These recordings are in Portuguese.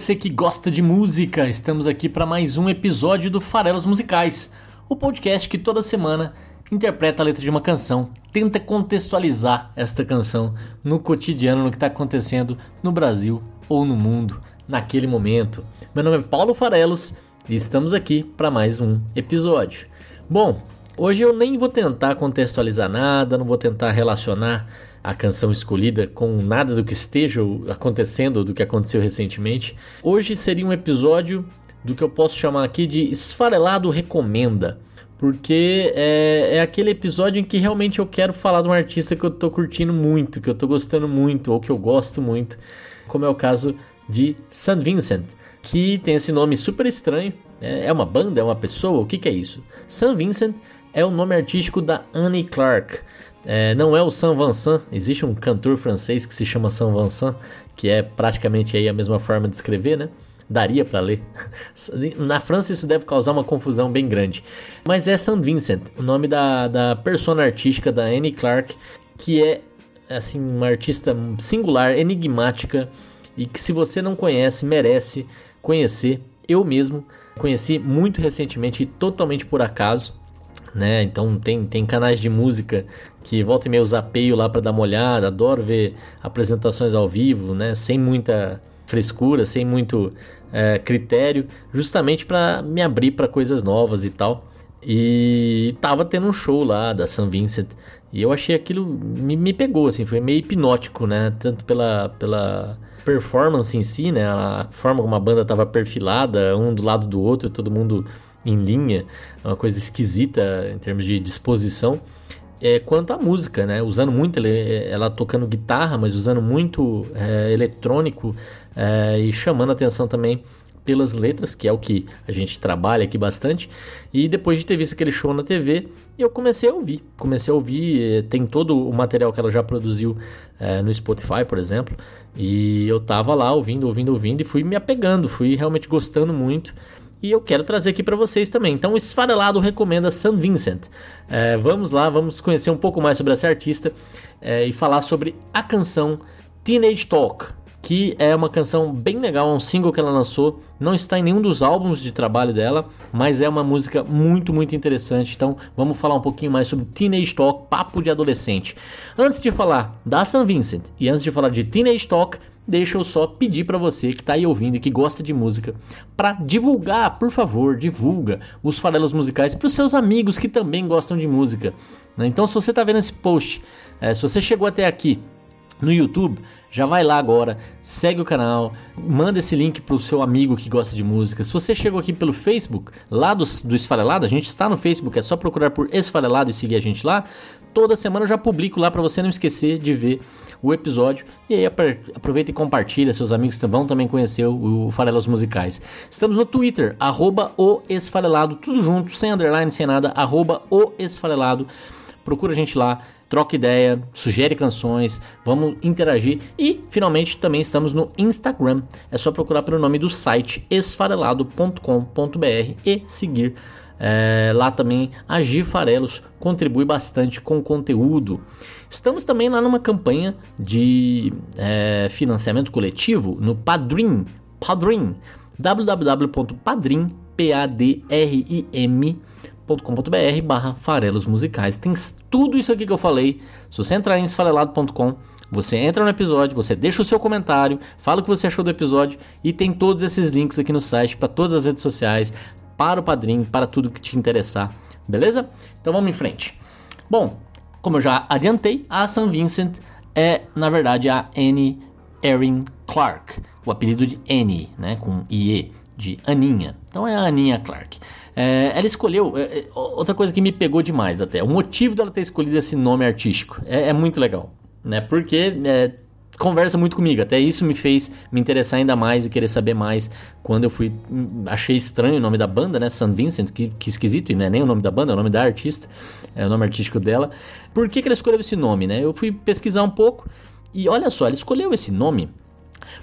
Você que gosta de música! Estamos aqui para mais um episódio do Farelos Musicais, o podcast que toda semana interpreta a letra de uma canção, tenta contextualizar esta canção no cotidiano, no que está acontecendo no Brasil ou no mundo naquele momento. Meu nome é Paulo Farelos e estamos aqui para mais um episódio. Bom, hoje eu nem vou tentar contextualizar nada, não vou tentar relacionar a canção escolhida com nada do que esteja acontecendo ou do que aconteceu recentemente. Hoje seria um episódio do que eu posso chamar aqui de Esfarelado Recomenda. Porque é, é aquele episódio em que realmente eu quero falar de um artista que eu tô curtindo muito, que eu tô gostando muito, ou que eu gosto muito, como é o caso de St. Vincent, que tem esse nome super estranho. É é uma banda? É uma pessoa? O que, que é isso? St. Vincent é o nome artístico da Annie Clark. É, não é o Saint Vincent, existe um cantor francês que se chama Saint Vincent, que é praticamente aí a mesma forma de escrever, né? Daria para ler. Na França isso deve causar uma confusão bem grande. Mas é Saint Vincent, o nome da, da persona artística da Annie Clark, que é assim uma artista singular, enigmática e que se você não conhece, merece conhecer. Eu mesmo conheci muito recentemente e totalmente por acaso né? Então tem, tem canais de música que volta e meia zapeio lá para dar uma olhada, adoro ver apresentações ao vivo, né? Sem muita frescura, sem muito é, critério, justamente para me abrir para coisas novas e tal. E tava tendo um show lá da San Vincent e eu achei aquilo me, me pegou assim, foi meio hipnótico, né? Tanto pela pela performance em si, né? A forma como a banda tava perfilada, um do lado do outro, todo mundo em linha, uma coisa esquisita em termos de disposição. É, quanto à música, né? Usando muito ela, tocando guitarra, mas usando muito é, eletrônico é, e chamando atenção também pelas letras, que é o que a gente trabalha aqui bastante. E depois de ter visto aquele show na TV, eu comecei a ouvir. Comecei a ouvir, é, tem todo o material que ela já produziu é, no Spotify, por exemplo. E eu tava lá ouvindo, ouvindo, ouvindo e fui me apegando, fui realmente gostando muito e eu quero trazer aqui para vocês também. Então, o Esfarelado recomenda St. Vincent. É, vamos lá, vamos conhecer um pouco mais sobre essa artista é, e falar sobre a canção Teenage Talk, que é uma canção bem legal, é um single que ela lançou. Não está em nenhum dos álbuns de trabalho dela, mas é uma música muito, muito interessante. Então, vamos falar um pouquinho mais sobre Teenage Talk, papo de adolescente. Antes de falar da St. Vincent e antes de falar de Teenage Talk, deixa eu só pedir para você que está aí ouvindo e que gosta de música, para divulgar, por favor, divulga os farelos musicais para os seus amigos que também gostam de música. né? Então, se você está vendo esse post, é, se você chegou até aqui no YouTube, já vai lá agora, segue o canal, manda esse link pro seu amigo que gosta de música. Se você chegou aqui pelo Facebook, lá do, do Esfarelado, a gente está no Facebook, é só procurar por Esfarelado e seguir a gente lá. Toda semana eu já publico lá para você não esquecer de ver o episódio. E aí aproveita e compartilha, seus amigos vão também conhecer o, o Farelos Musicais. Estamos no Twitter, arroba o Esfarelado, tudo junto, sem underline, sem nada, arroba o Esfarelado. Procura a gente lá, troca ideia, sugere canções, vamos interagir e finalmente também estamos no Instagram. É só procurar pelo nome do site esfarelado.com.br e seguir. É, lá também a Gi Farelos contribui bastante com o conteúdo. Estamos também lá numa campanha de é, financiamento coletivo no Padrim, Padrim, www.padrim.com.br barra farelos musicais. Tem tudo isso aqui que eu falei. Se você entrar em esfarelado.com, você entra no episódio, você deixa o seu comentário, fala o que você achou do episódio e tem todos esses links aqui no site para todas as redes sociais, para o padrinho, para tudo que te interessar, beleza? Então vamos em frente. Bom, como eu já adiantei, a St. Vincent é, na verdade, a Annie Erin Clark, o apelido de Annie, né, com IE, de Aninha. Então é a Aninha Clark. É, ela escolheu. É, é, outra coisa que me pegou demais até. O motivo dela ter escolhido esse nome artístico é, é muito legal. Né? Porque é, conversa muito comigo. Até isso me fez me interessar ainda mais e querer saber mais quando eu fui. Achei estranho o nome da banda, né? San Vincent, que, que esquisito, e não é nem o nome da banda, é o nome da artista, é o nome artístico dela. Por que, que ela escolheu esse nome, né? Eu fui pesquisar um pouco e olha só, ela escolheu esse nome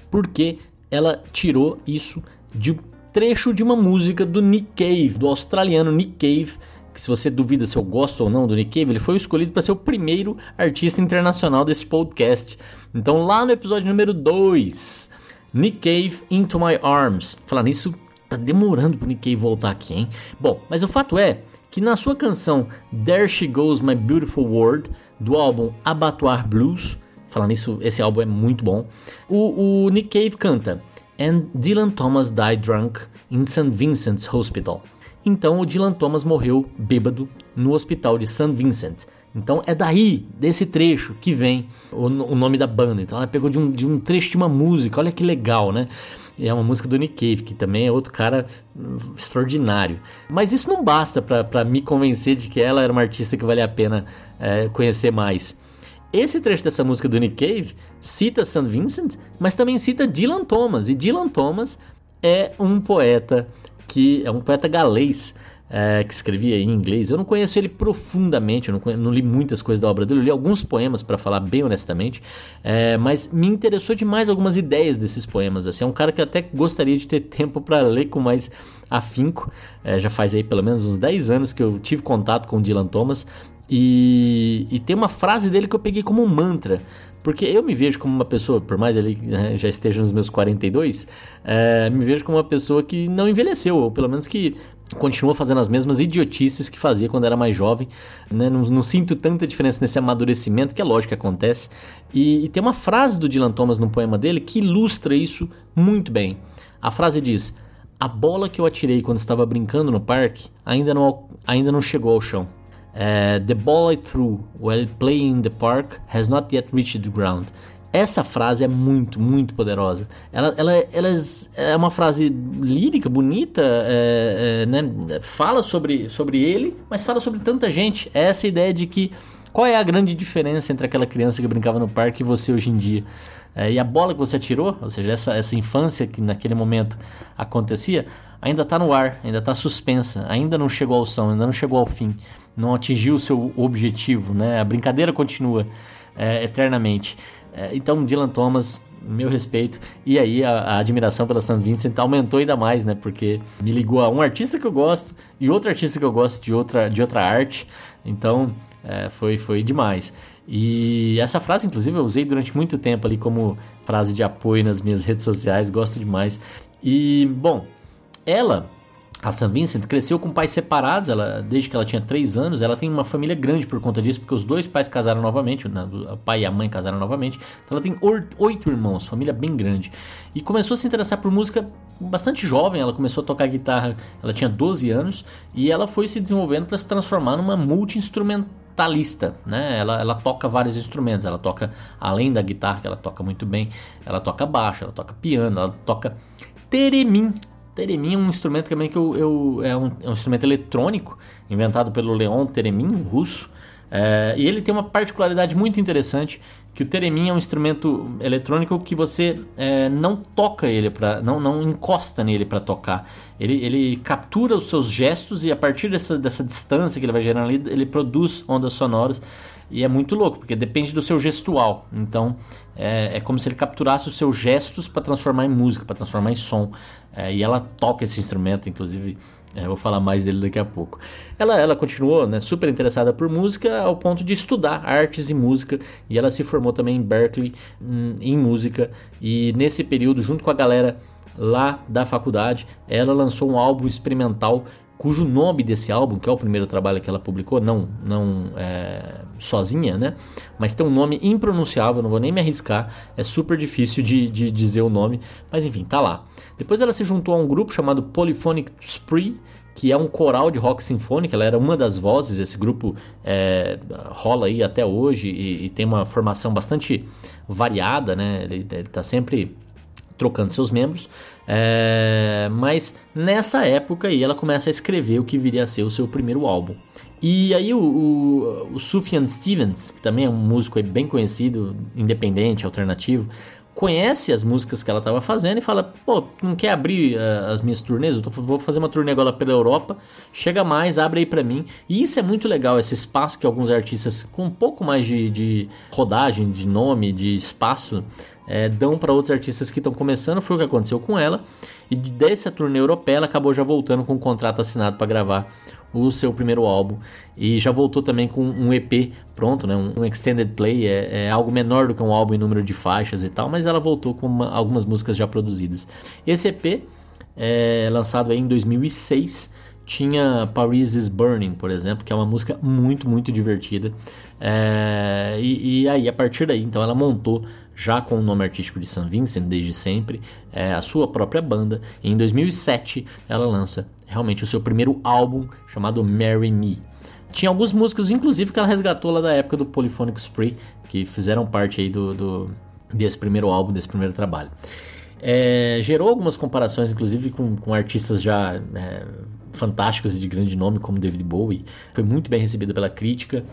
porque ela tirou isso de um trecho de uma música do Nick Cave, do australiano Nick Cave, que se você duvida se eu gosto ou não do Nick Cave, ele foi escolhido para ser o primeiro artista internacional desse podcast. Então lá no episódio número 2, Nick Cave Into My Arms. Falar nisso, tá demorando pro Nick Cave voltar aqui, hein? Bom, mas o fato é que na sua canção There She Goes My Beautiful World, do álbum Abattoir Blues, Falando nisso, esse álbum é muito bom. O, o Nick Cave canta And Dylan Thomas died drunk in St. Vincent's Hospital. Então o Dylan Thomas morreu bêbado no hospital de St. Vincent. Então é daí, desse trecho, que vem o, o, nome da banda. Então ela pegou de um, de um trecho de uma música, olha que legal, né? é uma música do Nick Cave, que também é outro cara hum, extraordinário. Mas isso não basta para me convencer de que ela era uma artista que vale a pena é, conhecer mais. Esse trecho dessa música do Nick Cave cita St. Vincent, mas também cita Dylan Thomas. E Dylan Thomas é um poeta que é um poeta galês é, que escrevia em inglês. Eu não conheço ele profundamente, eu não, conheço, não li muitas coisas da obra dele, eu li alguns poemas para falar bem honestamente, é, mas me interessou demais algumas ideias desses poemas. Assim, é um cara que até gostaria de ter tempo para ler com mais afinco. É, já faz aí pelo menos uns 10 anos que eu tive contato com o Dylan Thomas e, e tem uma frase dele que eu peguei como um mantra. Porque eu me vejo como uma pessoa, por mais ele né, já esteja nos meus 42, é, me vejo como uma pessoa que não envelheceu, ou pelo menos que continua fazendo as mesmas idiotices que fazia quando era mais jovem. Né? Não, não, sinto tanta diferença nesse amadurecimento, que é lógico que acontece. E, e tem uma frase do Dylan Thomas no poema dele que ilustra isso muito bem. A frase diz: A bola que eu atirei quando estava brincando no parque ainda não, ainda não chegou ao chão. Uh, the ball I threw while playing in the park has not yet reached the ground. Essa frase é muito, muito poderosa. Ela, ela, ela é uma frase lírica, bonita, é, é, né? fala sobre, sobre ele, mas fala sobre tanta gente. É essa ideia de que qual é a grande diferença entre aquela criança que brincava no parque e você hoje em dia? É, e a bola que você atirou, ou seja, essa, essa infância que naquele momento acontecia, ainda está no ar, ainda está suspensa, ainda não chegou ao som, ainda não chegou ao fim não atingiu o seu objetivo, né? A brincadeira continua é, eternamente. É, então, Dylan Thomas, meu respeito. E aí a, a, admiração pela St. Vincent aumentou ainda mais, né? Porque me ligou a um artista que eu gosto e outro artista que eu gosto de outra, de outra arte. Então, é, foi, foi demais. E essa frase, inclusive, eu usei durante muito tempo ali como frase de apoio nas minhas redes sociais, gosto demais. E, bom, ela a Sam Vincent cresceu com pais separados, ela, desde que ela tinha 3 anos. Ela tem uma família grande por conta disso, porque os dois pais casaram novamente, o pai e a mãe casaram novamente. Então ela tem oito irmãos, família bem grande. E começou a se interessar por música bastante jovem. Ela começou a tocar guitarra, ela tinha 12 anos, e ela foi se desenvolvendo para se transformar numa multi-instrumentalista. Né? Ela, ela toca vários instrumentos, ela toca, além da guitarra, que ela toca muito bem, ela toca baixo, ela toca piano, ela toca teremim Teremin é um instrumento também que eu, eu é, um, é, um, instrumento eletrônico inventado pelo Leon Teremin, um russo. É, e ele tem uma particularidade muito interessante que o Teremin é um instrumento eletrônico que você é, não toca ele para não, não encosta nele para tocar. Ele, ele captura os seus gestos e a partir dessa, dessa distância que ele vai gerando ali, ele produz ondas sonoras e é muito louco, porque depende do seu gestual. Então é, é como se ele capturasse os seus gestos para transformar em música, para transformar em som. É, e ela toca esse instrumento, inclusive. É, vou falar mais dele daqui a pouco. Ela, ela continuou né, super interessada por música ao ponto de estudar artes e música. E ela se formou também em Berkeley hum, em música. E nesse período, junto com a galera lá da faculdade, ela lançou um álbum experimental cujo nome desse álbum, que é o primeiro trabalho que ela publicou, não, não é, sozinha, né? Mas tem um nome impronunciável, não vou nem me arriscar, é super difícil de, de dizer o nome, mas enfim, tá lá. Depois ela se juntou a um grupo chamado Polyphonic Spree, que é um coral de rock sinfônico, ela era uma das vozes, esse grupo é, rola aí até hoje e, e, tem uma formação bastante variada, né? Ele, está sempre trocando seus membros. É, mas nessa época aí ela começa a escrever o que viria a ser o seu primeiro álbum. E aí o, o, o Sufjan Stevens, que também é um músico bem conhecido, independente, alternativo, conhece as músicas que ela estava fazendo e fala: pô, não quer abrir uh, as minhas turnês? Eu tô, vou fazer uma turnê agora pela Europa, chega mais, abre aí para mim. E isso é muito legal, esse espaço que alguns artistas com um pouco mais de, de rodagem, de nome, de espaço, é, dão para outros artistas que estão começando. Foi o que aconteceu com ela. E dessa turnê europeia, ela acabou já voltando com um contrato assinado para gravar o seu primeiro álbum e já voltou também com um EP pronto, né? um extended play, é, é, algo menor do que um álbum em número de faixas e tal, mas ela voltou com uma, algumas músicas já produzidas. Esse EP, é, lançado em 2006, tinha Paris is Burning, por exemplo, que é uma música muito, muito divertida. É, e, e, aí, a partir daí, então, ela montou, já com o nome artístico de St. Vincent desde sempre, é, a sua própria banda. E em 2007, ela lança realmente o seu primeiro álbum chamado Marry Me. Tinha alguns músicos, inclusive, que ela resgatou lá da época do Polyphonic Spree, que fizeram parte aí do, do desse primeiro álbum, desse primeiro trabalho. É, gerou algumas comparações, inclusive, com, com artistas já é, fantásticos e de grande nome, como David Bowie. Foi muito bem recebida pela crítica.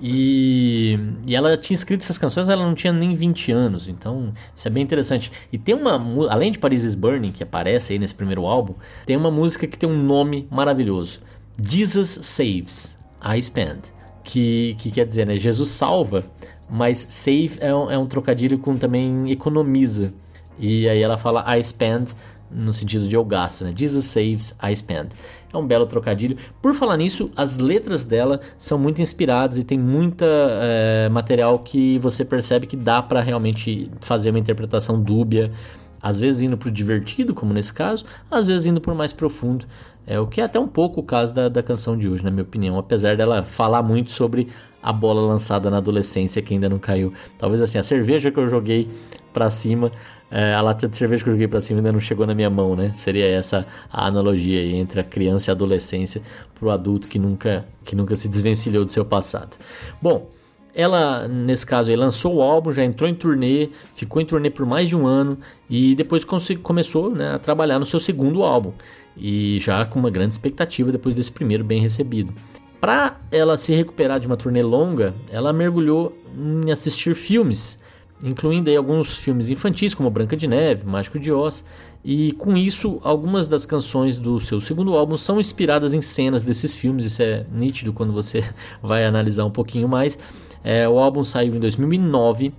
E, e ela tinha escrito essas canções, ela não tinha nem 20 anos, então isso é bem interessante. E tem uma, além de Paris is Burning, que aparece aí nesse primeiro álbum, tem uma música que tem um nome maravilhoso: Jesus Saves, I Spend. Que, que quer dizer, né? Jesus salva, mas save é um, é um trocadilho com também economiza. E aí ela fala I spend no sentido de eu gasto, né? Jesus saves, I spend. É um belo trocadilho. Por falar nisso, as letras dela são muito inspiradas e tem muita é, material que você percebe que dá para realmente fazer uma interpretação dúbia. Às vezes indo para o divertido, como nesse caso, às vezes indo para o mais profundo. É o que é até um pouco o caso da, da canção de hoje, na minha opinião. Apesar dela falar muito sobre a bola lançada na adolescência que ainda não caiu. Talvez assim, a cerveja que eu joguei para cima é, a lata de cerveja que eu joguei pra cima ainda não chegou na minha mão, né? Seria essa a analogia aí entre a criança e a adolescência pro adulto que nunca, que nunca se desvencilhou do seu passado. Bom, ela, nesse caso, aí, lançou o álbum, já entrou em turnê, ficou em turnê por mais de um ano e depois começou né, a trabalhar no seu segundo álbum. E já com uma grande expectativa depois desse primeiro bem recebido. Para ela se recuperar de uma turnê longa, ela mergulhou em assistir filmes incluindo alguns filmes infantis como Branca de Neve, Mágico de Oz, e com isso algumas das canções do seu segundo álbum são inspiradas em cenas desses filmes, isso é nítido quando você vai analisar um pouquinho mais. É, o álbum saiu em 2009,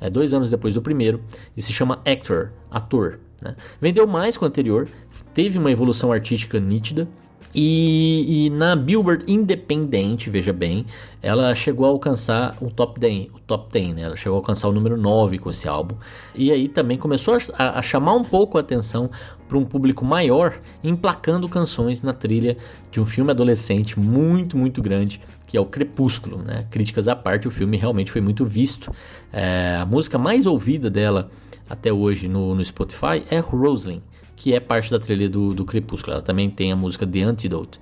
é, dois anos depois do primeiro, e se chama Actor, ator. Né? Vendeu mais que o anterior, teve uma evolução artística nítida, e, e, na Billboard independente, veja bem, ela chegou a alcançar o top 10, o top 10 né? ela chegou a alcançar o número 9 com esse álbum. E aí também começou a, a chamar um pouco a atenção para um público maior, emplacando canções na trilha de um filme adolescente muito, muito grande, que é o Crepúsculo. Né? Críticas à parte, o filme realmente foi muito visto. É, a música mais ouvida dela até hoje no, no Spotify é Rosalind que é parte da trilha do, do Crepúsculo. Ela também tem a música The Antidote,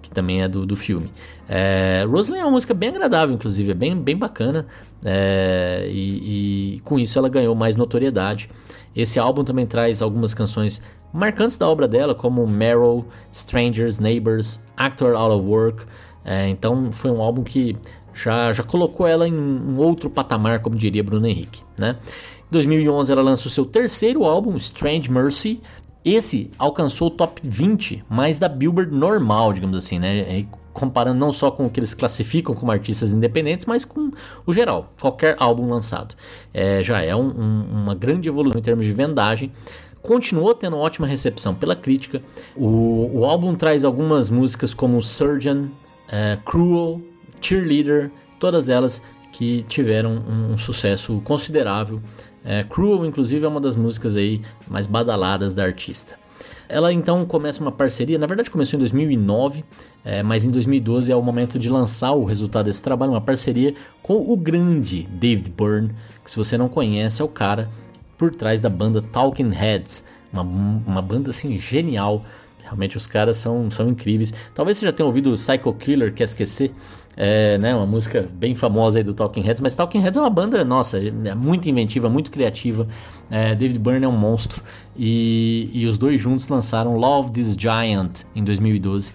que também é do, do filme. É, é uma música bem agradável, inclusive, é bem, bem bacana. É, e, e, com isso ela ganhou mais notoriedade. Esse álbum também traz algumas canções marcantes da obra dela, como Meryl, Strangers, Neighbors, Actor Out of Work. É, então foi um álbum que já, já colocou ela em um outro patamar, como diria Bruno Henrique. Né? Em 2011 ela lança o seu terceiro álbum, Strange Mercy, esse alcançou o top 20, mais da Billboard normal, digamos assim, né? comparando não só com o que eles classificam como artistas independentes, mas com o geral, qualquer álbum lançado. É, já é um, um, uma grande evolução em termos de vendagem. Continuou tendo ótima recepção pela crítica. O, o álbum traz algumas músicas como Surgeon, é, Cruel, Cheerleader, todas elas que tiveram um sucesso considerável é, Cruel, inclusive, é uma das músicas aí mais badaladas da artista. Ela então começa uma parceria, na verdade começou em 2009, é, mas em 2012 é o momento de lançar o resultado desse trabalho, uma parceria com o grande David Byrne, que se você não conhece é o cara por trás da banda Talking Heads, uma, uma banda assim genial, Realmente os caras são, são incríveis. Talvez você já tenha ouvido Psycho Killer, quer esquecer? É, né, uma música bem famosa aí do Talking Heads, mas Talking Heads é uma banda, nossa, é muito inventiva, muito criativa. É, David Byrne é um monstro e, e os dois juntos lançaram Love This Giant em 2012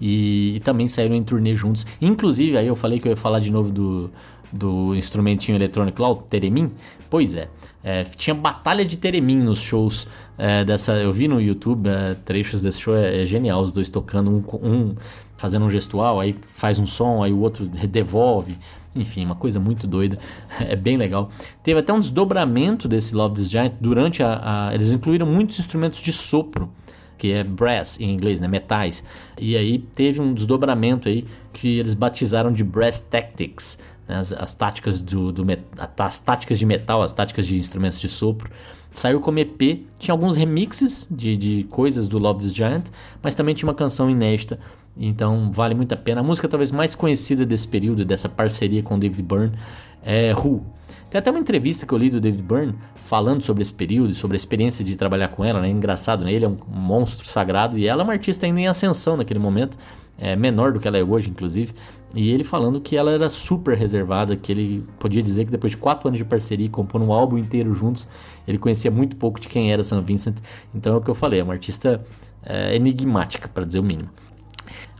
e, e, também saíram em turnê juntos. Inclusive, aí eu falei que eu ia falar de novo do, do instrumentinho eletrônico lá, o Teremin. Pois é, é tinha batalha de Teremin nos shows é, dessa. Eu vi no YouTube é, trechos desse show, é, é, genial, os dois tocando, um, um fazendo um gestual, aí faz um som, aí o outro devolve. Enfim, uma coisa muito doida, é bem legal. Teve até um desdobramento desse Love This Giant durante a, a eles incluíram muitos instrumentos de sopro que é brass em inglês, né, metais. E aí teve um desdobramento aí que eles batizaram de Brass Tactics, as, as, táticas do, do as táticas de metal, as táticas de instrumentos de sopro. Saiu como EP, tinha alguns remixes de, de coisas do Love This Giant, mas também tinha uma canção inédita, então vale muito a pena. A música talvez mais conhecida desse período, dessa parceria com David Byrne, é Who. Tem até uma entrevista que eu li do David Byrne falando sobre esse período, sobre a experiência de trabalhar com ela, né? Engraçado, né? Ele é um monstro sagrado e ela é uma artista ainda em ascensão naquele momento, é, menor do que ela é hoje, inclusive. E ele falando que ela era super reservada, que ele podia dizer que depois de quatro anos de parceria, compondo um álbum inteiro juntos, ele conhecia muito pouco de quem era Sam Vincent. Então é o que eu falei, é uma artista é, enigmática, para dizer o mínimo.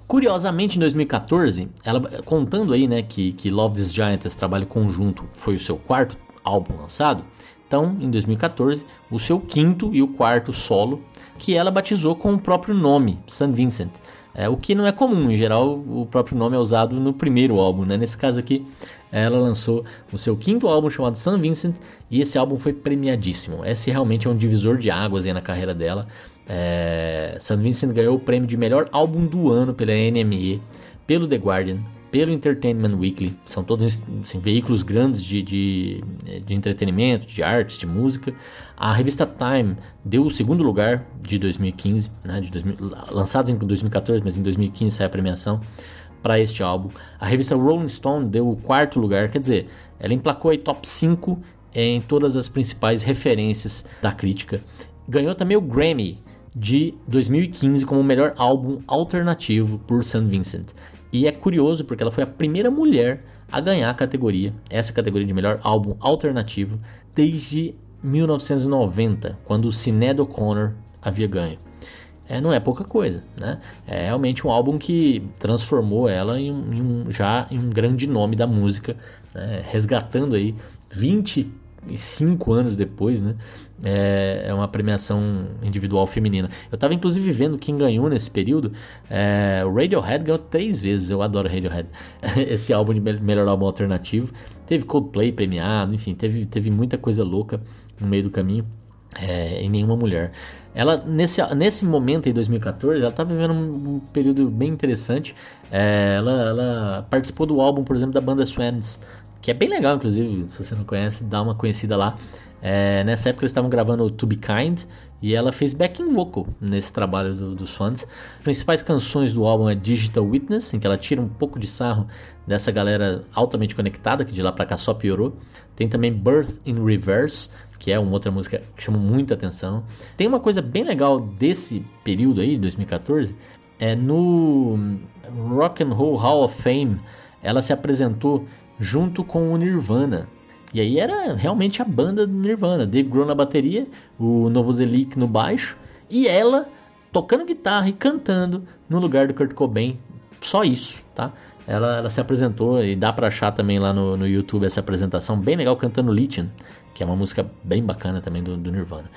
Curiosamente, em 2014, ela contando aí, né, que, que Love This Giant, esse trabalho conjunto, foi o seu quarto álbum lançado. Então, em 2014, o seu quinto e o quarto solo, que ela batizou com o próprio nome, St. Vincent. É, o que não é comum, em geral o próprio nome é usado no primeiro álbum. Né? Nesse caso aqui, ela lançou o seu quinto álbum chamado St. Vincent e esse álbum foi premiadíssimo. Esse realmente é um divisor de águas na carreira dela. É, St. Vincent ganhou o prêmio de melhor álbum do ano pela NME, pelo The Guardian, pelo Entertainment Weekly. São todos assim, veículos grandes de, de, de, entretenimento, de artes, de música. A revista Time deu o segundo lugar de 2015, né, de 2000, lançados em 2014, mas em 2015 sai a premiação para este álbum. A revista Rolling Stone deu o quarto lugar, quer dizer, ela emplacou aí top 5 em todas as principais referências da crítica. Ganhou também o Grammy de 2015 como melhor álbum alternativo por St. Vincent. E é curioso porque ela foi a primeira mulher a ganhar a categoria, essa categoria de melhor álbum alternativo, desde 1990, quando o Sinéad O'Connor havia ganho. É, não é pouca coisa, né? É realmente um álbum que transformou ela em em um já em um grande nome da música, né? resgatando aí 20 cinco anos depois, né? É, é uma premiação individual feminina. Eu estava inclusive vendo quem ganhou nesse período. É, o Radiohead ganhou três vezes. Eu adoro Radiohead. Esse álbum de melhor álbum alternativo. Teve Coldplay premiado, enfim, teve, teve muita coisa louca no meio do caminho. É, e nenhuma mulher. Ela, nesse, nesse momento, em 2014, ela estava vivendo um, um, período bem interessante. É, ela, ela, participou do álbum, por exemplo, da banda Swans, que é bem legal, inclusive, se você não conhece, dá uma conhecida lá. É, nessa época eles estavam gravando To Be Kind e ela fez backing vocal nesse trabalho do, dos fãs. As principais canções do álbum é Digital Witness, em que ela tira um pouco de sarro dessa galera altamente conectada, que de lá pra cá só piorou. Tem também Birth in Reverse, que é uma outra música que chama muita atenção. Tem uma coisa bem legal desse período aí, 2014, é no Rock and Roll Hall of Fame, ela se apresentou junto com o Nirvana. E aí era realmente a banda do Nirvana. Dave Grohl na bateria, o Novoselic no baixo e ela tocando guitarra e cantando no lugar do Kurt Cobain. Só isso, tá? Ela, ela se apresentou e dá pra achar também lá no, no YouTube essa apresentação bem legal cantando Lithium que é uma música bem bacana também do, do Nirvana.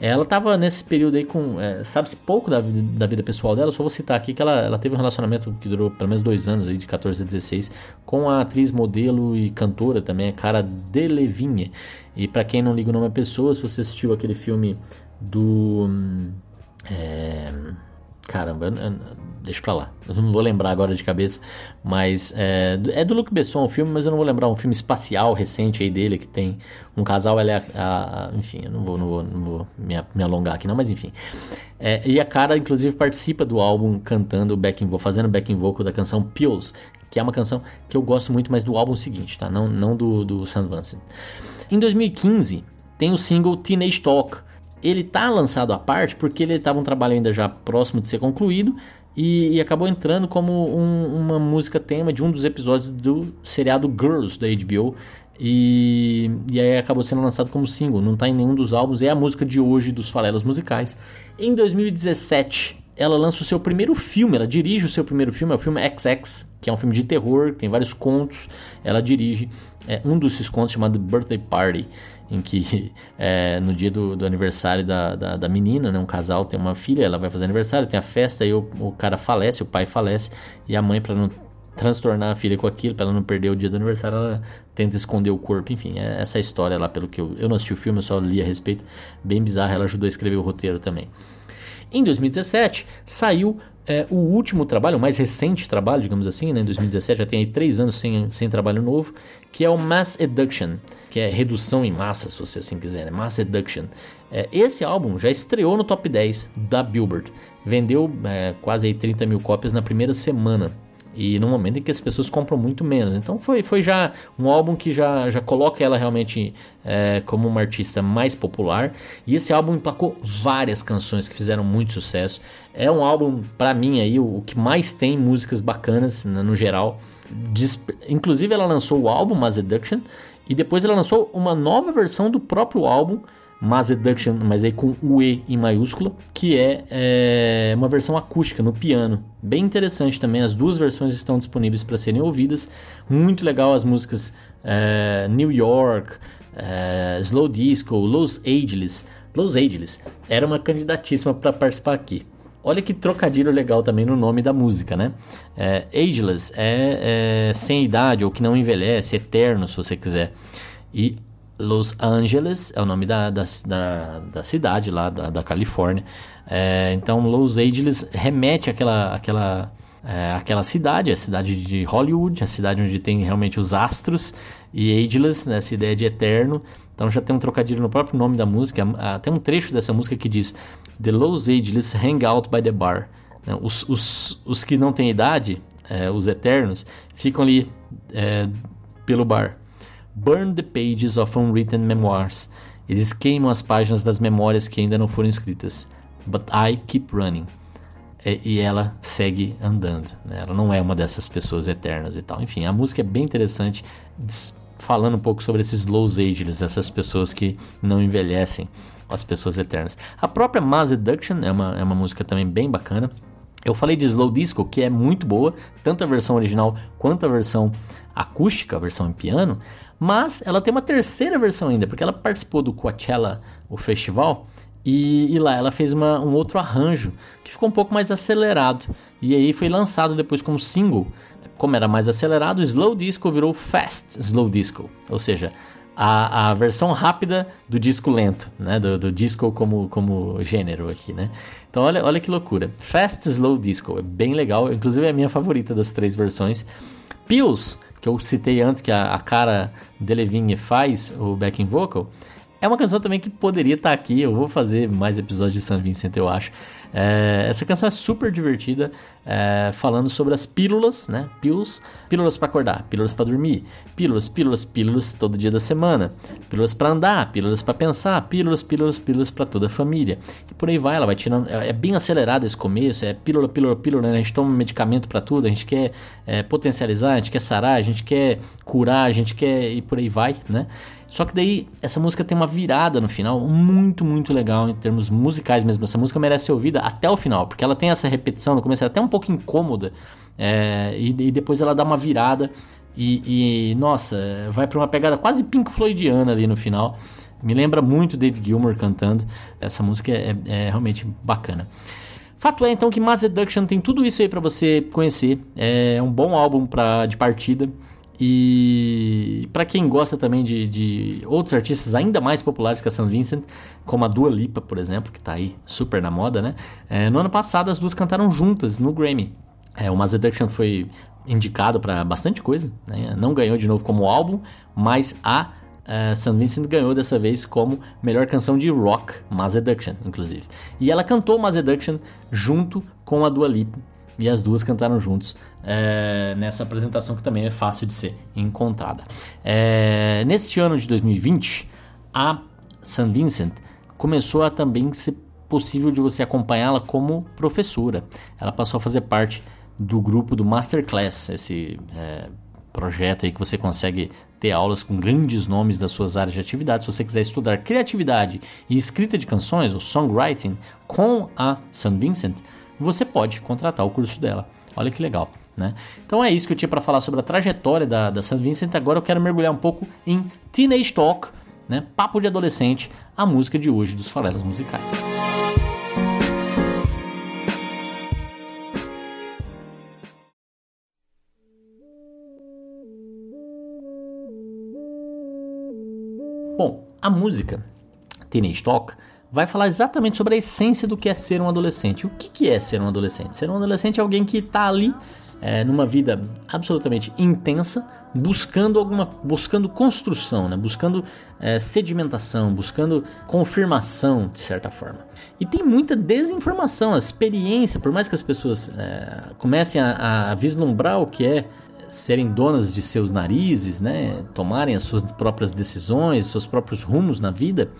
Ela estava nesse período aí com. É, Sabe-se pouco da, da, vida pessoal dela, só vou citar aqui que ela, ela teve um relacionamento que durou pelo menos dois anos, aí, de 14 a 16, com a atriz, modelo e cantora também, a cara Delevingne. E para quem não liga o nome à pessoa, se você assistiu aquele filme do. Hum, é, Caramba, deixa pra lá. Eu não vou lembrar agora de cabeça, mas é, é do Luc Besson o filme, mas eu não vou lembrar um filme espacial recente aí dele que tem um casal, ela é a, a, enfim, eu não vou, não vou, não vou me, me, alongar aqui não, mas enfim. É, e a cara, inclusive, participa do álbum cantando backing vocal, fazendo backing vocal da canção Pills, que é uma canção que eu gosto muito, mas do álbum seguinte, tá? Não, não do, do Sam. Em 2015, tem o single Teenage Talk, ele tá lançado à parte porque ele estava um trabalho ainda já próximo de ser concluído e, e acabou entrando como um, uma música tema de um dos episódios do seriado Girls da HBO. E, e aí acabou sendo lançado como single, não está em nenhum dos álbuns, é a música de hoje dos Falelas Musicais. Em 2017, ela lança o seu primeiro filme, ela dirige o seu primeiro filme, é o filme XX, que é um filme de terror, tem vários contos. Ela dirige é, um desses contos chamado Birthday Party, em que é, no dia do, do aniversário da, da, da, menina, né, um casal tem uma filha, ela vai fazer aniversário, tem a festa, e o, o cara falece, o pai falece, e a mãe, para não transtornar a filha com aquilo, para ela não perder o dia do aniversário, ela tenta esconder o corpo, enfim, é essa história lá, pelo que eu, eu não assisti o filme, eu só li a respeito, bem bizarra, ela ajudou a escrever o roteiro também. Em 2017 saiu é, o último trabalho, o mais recente trabalho, digamos assim, né? em 2017 já tem aí três anos sem, sem trabalho novo, que é o Mass Eduction, que é redução em massa, se você assim quiser, né? Mass Eduction. É, esse álbum já estreou no top 10 da Billboard, vendeu é, quase aí 30 mil cópias na primeira semana e no momento em que as pessoas compram muito menos. Então foi, foi já um álbum que já, já coloca ela realmente é, como uma artista mais popular. E esse álbum emplacou várias canções que fizeram muito sucesso. É um álbum, para mim, aí, o, que mais tem músicas bacanas no geral. inclusive ela lançou o álbum Mass Eduction e depois ela lançou uma nova versão do próprio álbum Mass Eduction, mas aí com o E em maiúscula, que é, é, uma versão acústica no piano. Bem interessante também, as duas versões estão disponíveis para serem ouvidas. Muito legal as músicas é, New York, é, Slow Disco, Los Angeles. Los Angeles era uma candidatíssima para participar aqui. Olha que trocadilho legal também no nome da música, né? É, ageless é, é sem idade ou que não envelhece, eterno, se você quiser. E Los Angeles é o nome da, da, da, da cidade lá da, da Califórnia. É, então, Los Angeles remete àquela, àquela, é, àquela cidade, a cidade de Hollywood, a cidade onde tem realmente os astros, e Ageless, né, essa ideia de eterno. Então já tem um trocadilho no próprio nome da música. Tem um trecho dessa música que diz: The Los Angeles hang out by the bar. Né, os, os, os que não têm idade, é, os eternos, ficam ali é, pelo bar. Burn the pages of unwritten memoirs. Eles queimam as páginas das memórias que ainda não foram escritas. But I keep running. E, e ela segue andando. Né? Ela não é uma dessas pessoas eternas e tal. Enfim, a música é bem interessante, falando um pouco sobre esses Los Angeles, essas pessoas que não envelhecem, as pessoas eternas. A própria Mass é uma, é uma música também bem bacana. Eu falei de Slow Disco, que é muito boa, tanto a versão original quanto a versão acústica, a versão em piano. Mas ela tem uma terceira versão ainda, porque ela participou do Coachella, o festival, e, e lá ela fez uma, um outro arranjo que ficou um pouco mais acelerado. E aí foi lançado depois como single. Como era mais acelerado, Slow Disco virou Fast Slow Disco. Ou seja, a, a versão rápida do disco lento, né? Do, do, disco como, como gênero aqui, né? Então olha, olha que loucura. Fast Slow Disco é bem legal, inclusive é a minha favorita das três versões. Pills que eu citei antes, que a, a cara Delevingne faz, o backing vocal, é uma canção também que poderia estar aqui. Eu vou fazer mais episódios de San Vincent, eu acho. É, essa canção é super divertida, é, falando sobre as pílulas, né? Pills, pílulas para acordar, pílulas para dormir, pílulas, pílulas, pílulas todo dia da semana, pílulas para andar, pílulas para pensar, pílulas, pílulas, pílulas para toda a família. E por aí vai, ela vai tirando. É, é bem acelerado esse começo, é pílula, pílula, pílula, né? A gente toma medicamento para tudo, a gente quer é, potencializar, a gente quer sarar, a gente quer curar, a gente quer e por aí vai, né? Só que daí essa música tem uma virada no final muito, muito legal em termos musicais mesmo. Essa música merece ser ouvida até o final, porque ela tem essa repetição no começo, é até um pouco incômoda, é, e, e, depois ela dá uma virada e, e nossa, vai para uma pegada quase Pink Floydiana ali no final. Me lembra muito David Gilmour cantando. Essa música é, é realmente bacana. Fato é então que Mass Seduction tem tudo isso aí para você conhecer. É um bom álbum pra, de partida. E para quem gosta também de, de, outros artistas ainda mais populares que a St. Vincent, como a Dua Lipa, por exemplo, que está aí super na moda, né? É, no ano passado as duas cantaram juntas no Grammy. É, o Mass Seduction foi indicado para bastante coisa, né? não ganhou de novo como álbum, mas a uh, St. Vincent ganhou dessa vez como melhor canção de rock, Mass Seduction, inclusive. E ela cantou Mass Seduction junto com a Dua Lipa e as duas cantaram juntos é, nessa apresentação que também é fácil de ser encontrada. É, neste ano de 2020, a St. Vincent começou a também ser possível de você acompanhá-la como professora. Ela passou a fazer parte do grupo do Masterclass, esse é, projeto aí que você consegue ter aulas com grandes nomes das suas áreas de atividade. Se você quiser estudar criatividade e escrita de canções, ou songwriting, com a St. Vincent, você pode contratar o curso dela. Olha que legal. Né? Então é isso que eu tinha para falar sobre a trajetória da, da St. Vincent. Agora eu quero mergulhar um pouco em Teenage Talk, né? papo de adolescente, a música de hoje dos farelos musicais. Bom, a música Teenage Talk vai falar exatamente sobre a essência do que é ser um adolescente. O que, que é ser um adolescente? Ser um adolescente é alguém que está ali é, numa vida absolutamente intensa, buscando alguma, buscando construção, né? buscando é, sedimentação, buscando confirmação de certa forma. E tem muita desinformação, a experiência, por mais que as pessoas é, comecem a, a vislumbrar o que é serem donas de seus narizes, né, tomarem as suas próprias decisões, seus próprios rumos na vida,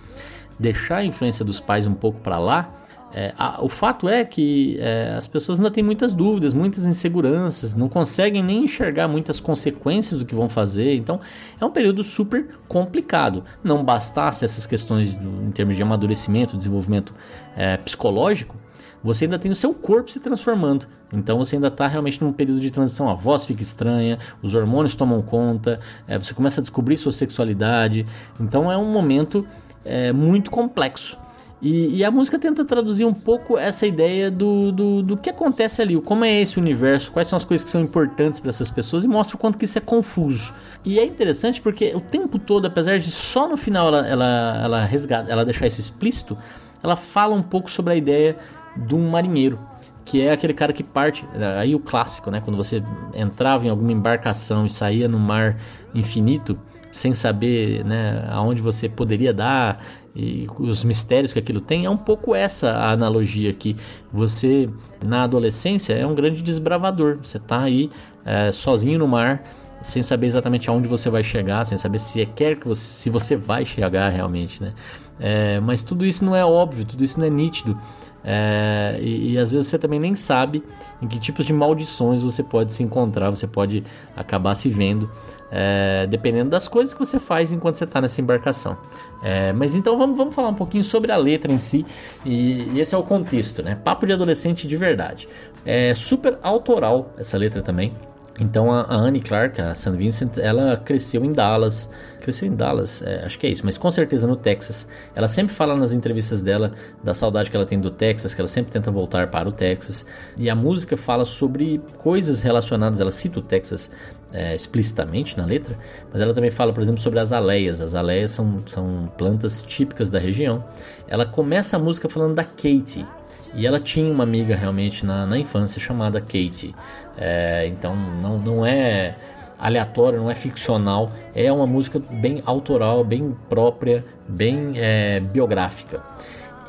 deixar a influência dos pais um pouco para lá. É, a, o fato é que é, as pessoas ainda têm muitas dúvidas, muitas inseguranças, não conseguem nem enxergar muitas consequências do que vão fazer. Então é um período super complicado. Não bastasse essas questões do, em termos de amadurecimento, desenvolvimento é, psicológico, você ainda tem o seu corpo se transformando. Então você ainda está realmente num período de transição. A voz fica estranha, os hormônios tomam conta, é, você começa a descobrir sua sexualidade. Então é um momento é, muito complexo. E, e, a música tenta traduzir um pouco essa ideia do, do, do, que acontece ali, como é esse universo, quais são as coisas que são importantes para essas pessoas e mostra o quanto que isso é confuso. E é interessante porque o tempo todo, apesar de só no final ela, ela, ela resgata, ela deixar isso explícito, ela fala um pouco sobre a ideia de um marinheiro, que é aquele cara que parte, aí o clássico, né? Quando você entrava em alguma embarcação e saía no mar infinito, sem saber né, aonde você poderia dar e os mistérios que aquilo tem, é um pouco essa a analogia aqui. Você, na adolescência, é um grande desbravador. Você está aí é, sozinho no mar, sem saber exatamente aonde você vai chegar, sem saber se é quer que você, se você vai chegar realmente, né? É, mas tudo isso não é óbvio, tudo isso não é nítido. É, e, e, às vezes você também nem sabe em que tipos de maldições você pode se encontrar, você pode acabar se vendo, é, dependendo das coisas que você faz enquanto você está nessa embarcação. É, mas então vamos, vamos falar um pouquinho sobre a letra em si, e, e esse é o contexto, né? Papo de adolescente de verdade. É super autoral essa letra também. Então a, Annie Clark, a St. Vincent, ela cresceu em Dallas, cresceu em Dallas, é, acho que é isso, mas com certeza no Texas. Ela sempre fala nas entrevistas dela da saudade que ela tem do Texas, que ela sempre tenta voltar para o Texas. E a música fala sobre coisas relacionadas, ela cita o Texas é, explicitamente na letra, mas ela também fala, por exemplo, sobre as aleias. As aleias são, são plantas típicas da região. Ela começa a música falando da Katie, e ela tinha uma amiga realmente na, na infância chamada Katie. É, então não, não é aleatório, não é ficcional, é uma música bem autoral, bem própria, bem é, biográfica.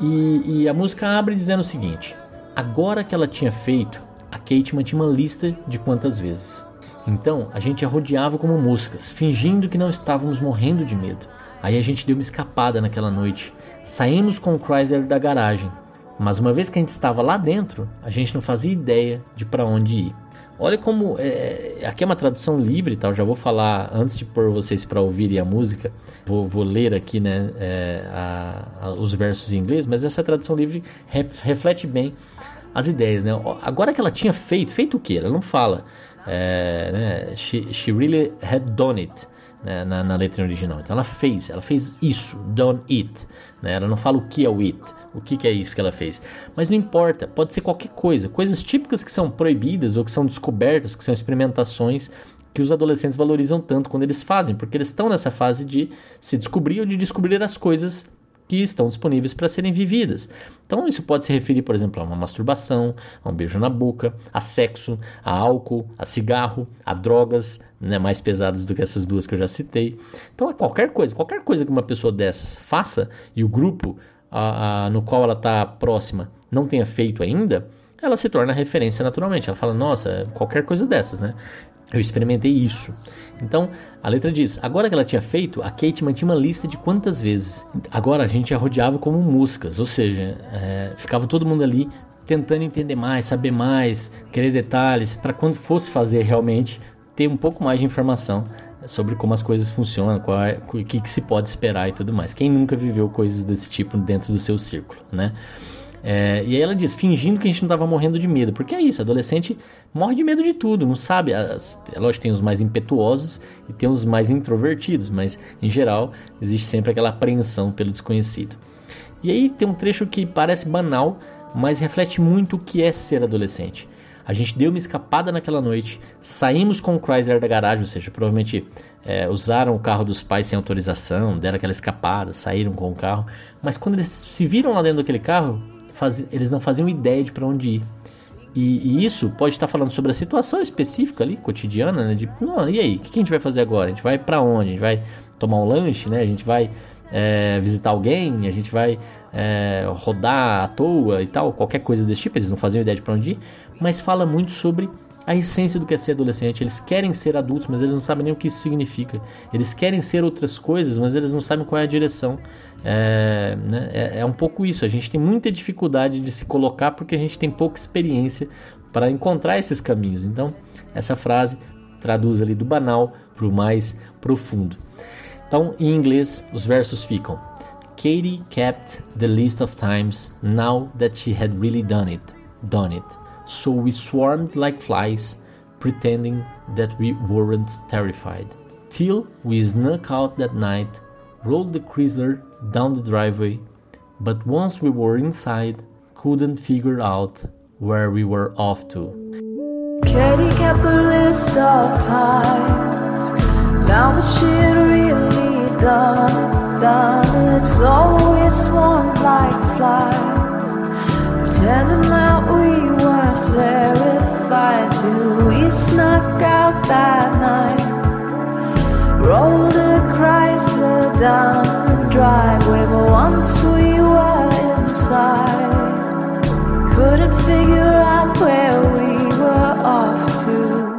E, e, a música abre dizendo o seguinte: agora que ela tinha feito, a Kate mantinha uma lista de quantas vezes. Então a gente a rodeava como moscas, fingindo que não estávamos morrendo de medo. Aí a gente deu uma escapada naquela noite. Saímos com o Chrysler da garagem, mas uma vez que a gente estava lá dentro, a gente não fazia ideia de para onde ir. Olha como é, aqui é uma tradução livre? Eu já vou falar antes de pôr vocês para ouvirem a música. Vou, vou ler aqui, né, é, a, a, os versos em inglês, mas essa tradução livre re, reflete bem as ideias, né? Agora que ela tinha feito, feito o que? Ela não fala, é, né? She, she really had done it né, na, na, letra original. Então ela fez, ela fez isso, done it. Né? Ela não fala o que é o it, o que, que é isso que ela fez. Mas não importa, pode ser qualquer coisa. Coisas típicas que são proibidas ou que são descobertas, que são experimentações que os adolescentes valorizam tanto quando eles fazem, porque eles estão nessa fase de se descobrir ou de descobrir as coisas que estão disponíveis para serem vividas. Então, isso pode se referir, por exemplo, a uma masturbação, a um beijo na boca, a sexo, a álcool, a cigarro, a drogas, né, mais pesadas do que essas duas que eu já citei. Então, é qualquer coisa, qualquer coisa que uma pessoa dessas faça e o grupo a, a, no qual ela está próxima não tenha feito ainda, ela se torna referência naturalmente. Ela fala, nossa, qualquer coisa dessas, né? Eu experimentei isso. Então, a letra diz: agora que ela tinha feito, a Kate mantinha uma lista de quantas vezes. Agora a gente a rodeava como moscas, ou seja, é, ficava todo mundo ali tentando entender mais, saber mais, querer detalhes, para quando fosse fazer realmente ter um pouco mais de informação sobre como as coisas funcionam, é, o que, que, se pode esperar e tudo mais. Quem nunca viveu coisas desse tipo dentro do seu círculo, né? É, e aí ela diz, fingindo que a gente não estava morrendo de medo, porque é isso, adolescente morre de medo de tudo, não sabe. As, é lógico, tem os mais impetuosos e tem os mais introvertidos, mas em geral existe sempre aquela apreensão pelo desconhecido. E aí tem um trecho que parece banal, mas reflete muito o que é ser adolescente. A gente deu uma escapada naquela noite, saímos com o Chrysler da garagem, ou seja, provavelmente é, usaram o carro dos pais sem autorização, deram aquela escapada, saíram com o carro. Mas quando eles se viram lá dentro daquele carro, faz, eles não faziam ideia de para onde ir. E, e, isso pode estar falando sobre a situação específica ali, cotidiana, né? De, não, e aí, o que a gente vai fazer agora? A gente vai para onde? A gente vai tomar um lanche, né? A gente vai é, visitar alguém, a gente vai é, rodar à toa e tal, qualquer coisa desse tipo. Eles não faziam ideia de para onde ir mas fala muito sobre a essência do que é ser adolescente. Eles querem ser adultos, mas eles não sabem nem o que isso significa. Eles querem ser outras coisas, mas eles não sabem qual é a direção. É, né? é, é um pouco isso. A gente tem muita dificuldade de se colocar porque a gente tem pouca experiência para encontrar esses caminhos. Então, essa frase traduz ali do banal para o mais profundo. Então, em inglês, os versos ficam: Katie kept the list of times now that she had really done it, done it. So we swarmed like flies, pretending that we weren't terrified. Till we snuck out that night, rolled the Chrysler down the driveway, but once we were inside, couldn't figure out where we were off to. Katie kept a list of times. Now that she'd really done, done, it's always swarmed like flies, pretending that snuck out that night. Chrysler down the driveway, but once we were inside, couldn't figure out where we were off to.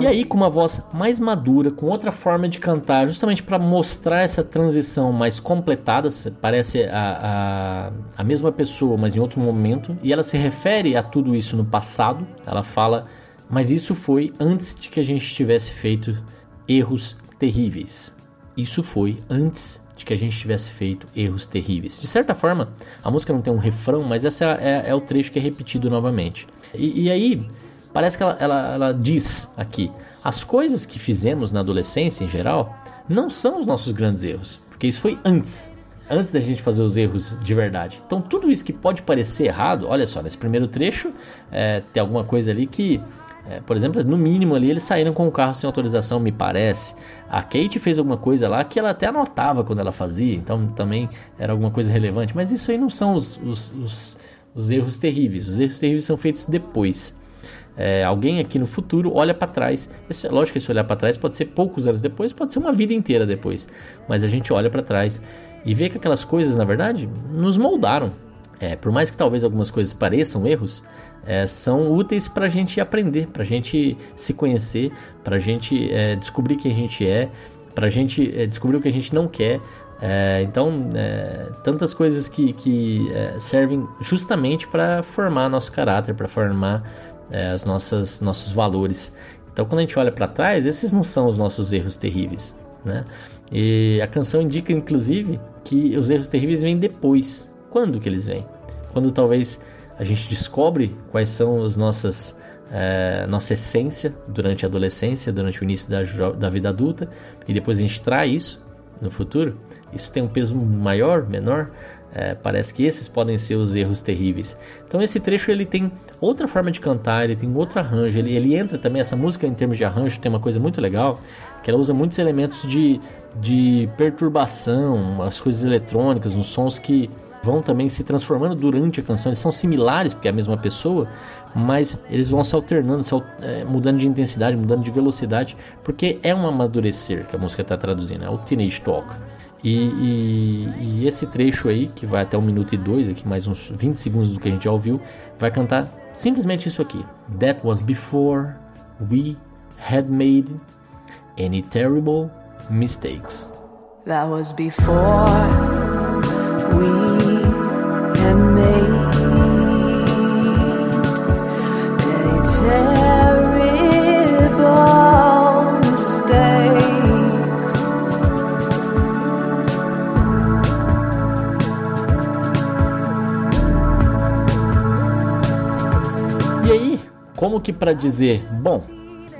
E aí, com uma voz mais madura, com outra forma de cantar, justamente para mostrar essa transição mais completada, parece a, a, a mesma pessoa, mas em outro momento, e ela se refere a tudo isso no passado. Ela fala, mas isso foi antes de que a gente tivesse feito erros terríveis. Isso foi antes de que a gente tivesse feito erros terríveis. De certa forma, a música não tem um refrão, mas esse é, é, é o trecho que é repetido novamente. E, e aí Parece que ela, ela, ela diz aqui: as coisas que fizemos na adolescência em geral não são os nossos grandes erros, porque isso foi antes antes da gente fazer os erros de verdade. Então, tudo isso que pode parecer errado, olha só, nesse primeiro trecho é, tem alguma coisa ali que, é, por exemplo, no mínimo ali eles saíram com o carro sem autorização, me parece. A Kate fez alguma coisa lá que ela até anotava quando ela fazia, então também era alguma coisa relevante. Mas isso aí não são os, os, os, os erros terríveis. Os erros terríveis são feitos depois é, alguém aqui no futuro olha para trás. Esse, lógico que esse olhar para trás pode ser poucos anos depois, pode ser uma vida inteira depois. Mas a gente olha para trás e vê que aquelas coisas, na verdade, nos moldaram. É, por mais que talvez algumas coisas pareçam erros, é, são úteis para a gente aprender, para a gente se conhecer, para a gente é, descobrir quem a gente é, para a gente é, descobrir o que a gente não quer. É, então, é, tantas coisas que, que servem justamente para formar nosso caráter, para formar as nossas nossos valores. Então, quando a gente olha para trás, esses não são os nossos erros terríveis, né? E a canção indica, inclusive, que os erros terríveis vêm depois. Quando que eles vêm? Quando talvez a gente descobre quais são as nossas é, nossa essência durante a adolescência, durante o início da, da vida adulta, e depois a gente traz isso no futuro. Isso tem um peso maior, menor? É, parece que esses podem ser os erros terríveis. Então esse trecho ele tem outra forma de cantar, ele tem outro arranjo, ele, ele entra também, essa música em termos de arranjo tem uma coisa muito legal, que ela usa muitos elementos de, de perturbação, as coisas eletrônicas, uns sons que vão também se transformando durante a canção, eles são similares porque é a mesma pessoa, mas eles vão se alternando, se, é, mudando de intensidade, mudando de velocidade, porque é um amadurecer que a música está traduzindo, é o Teenage Talk. E, e, e, esse trecho aí, que vai até 1 minuto e 2, aqui mais uns 20 segundos do que a gente já ouviu, vai cantar simplesmente isso aqui. That was before we had made any terrible mistakes. That was before E aí, como que para dizer, bom,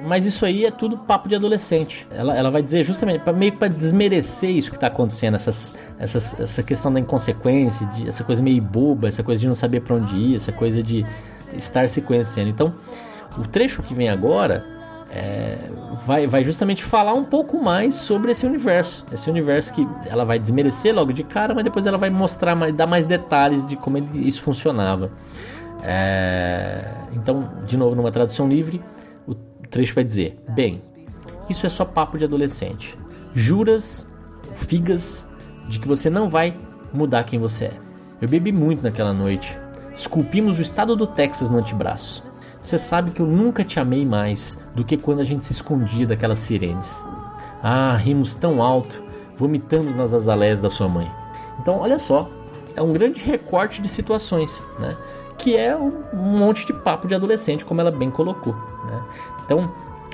mas isso aí é tudo papo de adolescente. Ela, ela vai dizer justamente, pra, meio para desmerecer isso que está acontecendo, essas, essas, essa questão da inconsequência, de, essa coisa meio boba, essa coisa de não saber para onde ir, essa coisa de estar se conhecendo. Então, o trecho que vem agora é, vai, vai justamente falar um pouco mais sobre esse universo. Esse universo que ela vai desmerecer logo de cara, mas depois ela vai mostrar, mais, dar mais detalhes de como ele, isso funcionava. É, então, de novo, numa tradução livre, o trecho vai dizer: Bem, isso é só papo de adolescente. Juras, figas, de que você não vai mudar quem você é. Eu bebi muito naquela noite. Esculpimos o estado do Texas no antebraço. Você sabe que eu nunca te amei mais do que quando a gente se escondia daquelas sirenes. Ah, rimos tão alto, vomitamos nas azaleias da sua mãe. Então, olha só, é um grande recorte de situações, né? que é um monte de papo de adolescente, como ela bem colocou. Né? Então,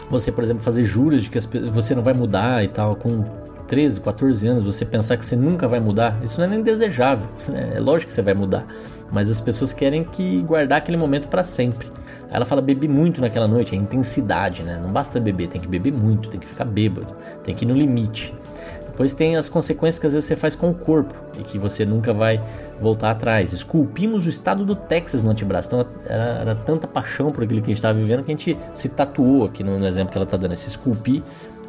você, por exemplo, fazer juras de que você não vai mudar e tal, com 13, 14 anos, você pensar que você nunca vai mudar, isso não é nem desejável. Né? É lógico que você vai mudar, mas as pessoas querem que guardar aquele momento para sempre. Ela fala beber muito naquela noite, é intensidade, né? Não basta beber, tem que beber muito, tem que ficar bêbado, tem que ir no limite. Depois tem as consequências que às vezes você faz com o corpo e que você nunca vai voltar atrás. Esculpimos o estado do Texas no antebraço. Então era, era tanta paixão por aquilo que a gente estava vivendo que a gente se tatuou aqui no, no exemplo que ela está dando. Esse esculpir,